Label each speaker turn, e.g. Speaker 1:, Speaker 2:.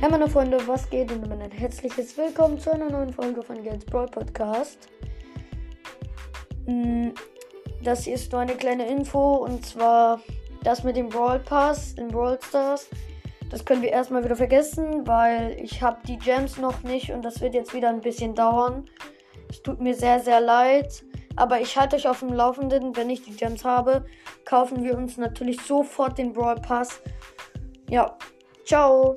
Speaker 1: Hey meine Freunde, was geht und ein herzliches Willkommen zu einer neuen Folge von Gates Brawl Podcast. Mm, das hier ist nur eine kleine Info und zwar das mit dem Brawl Pass in Brawl Stars. Das können wir erstmal wieder vergessen, weil ich habe die Gems noch nicht und das wird jetzt wieder ein bisschen dauern. Es tut mir sehr, sehr leid. Aber ich halte euch auf dem Laufenden, wenn ich die Gems habe, kaufen wir uns natürlich sofort den Brawl Pass. Ja, ciao.